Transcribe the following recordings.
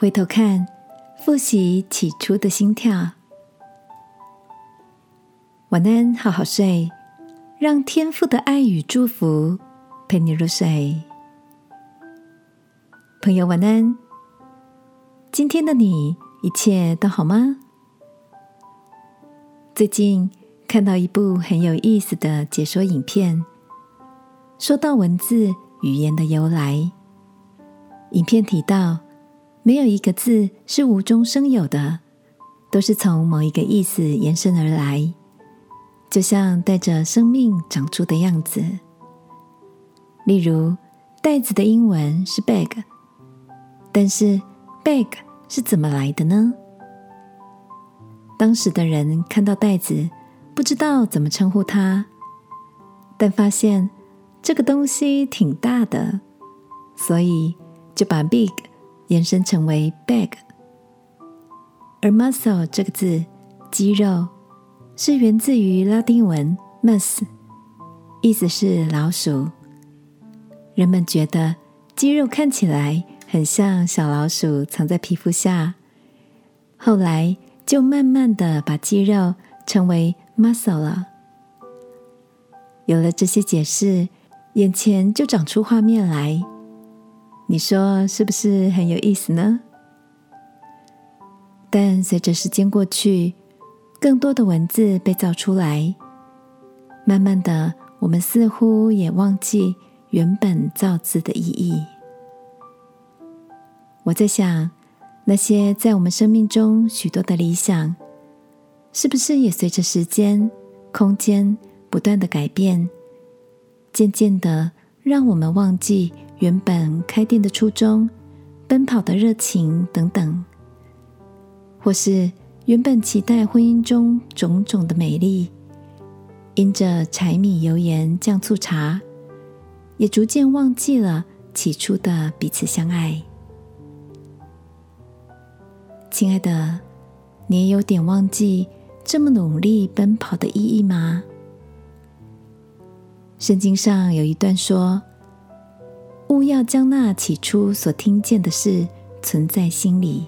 回头看，复习起初的心跳。晚安，好好睡，让天父的爱与祝福陪你入睡。朋友，晚安。今天的你一切都好吗？最近看到一部很有意思的解说影片，说到文字语言的由来。影片提到，没有一个字是无中生有的，都是从某一个意思延伸而来，就像带着生命长出的样子。例如，袋子的英文是 bag，但是 bag 是怎么来的呢？当时的人看到袋子，不知道怎么称呼它，但发现这个东西挺大的，所以。就把 big 延伸成为 bag，而 muscle 这个字，肌肉是源自于拉丁文 mus，意思是老鼠。人们觉得肌肉看起来很像小老鼠藏在皮肤下，后来就慢慢的把肌肉称为 muscle 了。有了这些解释，眼前就长出画面来。你说是不是很有意思呢？但随着时间过去，更多的文字被造出来，慢慢的，我们似乎也忘记原本造字的意义。我在想，那些在我们生命中许多的理想，是不是也随着时间、空间不断的改变，渐渐的让我们忘记？原本开店的初衷、奔跑的热情等等，或是原本期待婚姻中种种的美丽，因着柴米油盐酱醋茶，也逐渐忘记了起初的彼此相爱。亲爱的，你也有点忘记这么努力奔跑的意义吗？圣经上有一段说。不要将那起初所听见的事存在心里。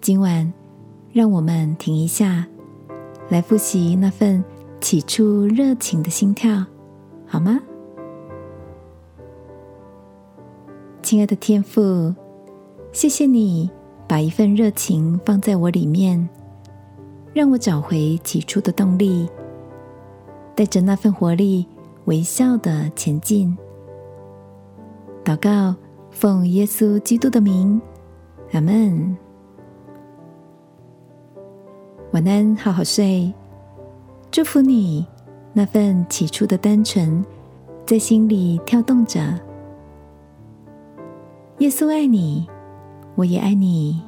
今晚，让我们停一下，来复习那份起初热情的心跳，好吗？亲爱的天父，谢谢你把一份热情放在我里面，让我找回起初的动力，带着那份活力，微笑的前进。祷告，奉耶稣基督的名，阿门。晚安，好好睡。祝福你，那份起初的单纯，在心里跳动着。耶稣爱你，我也爱你。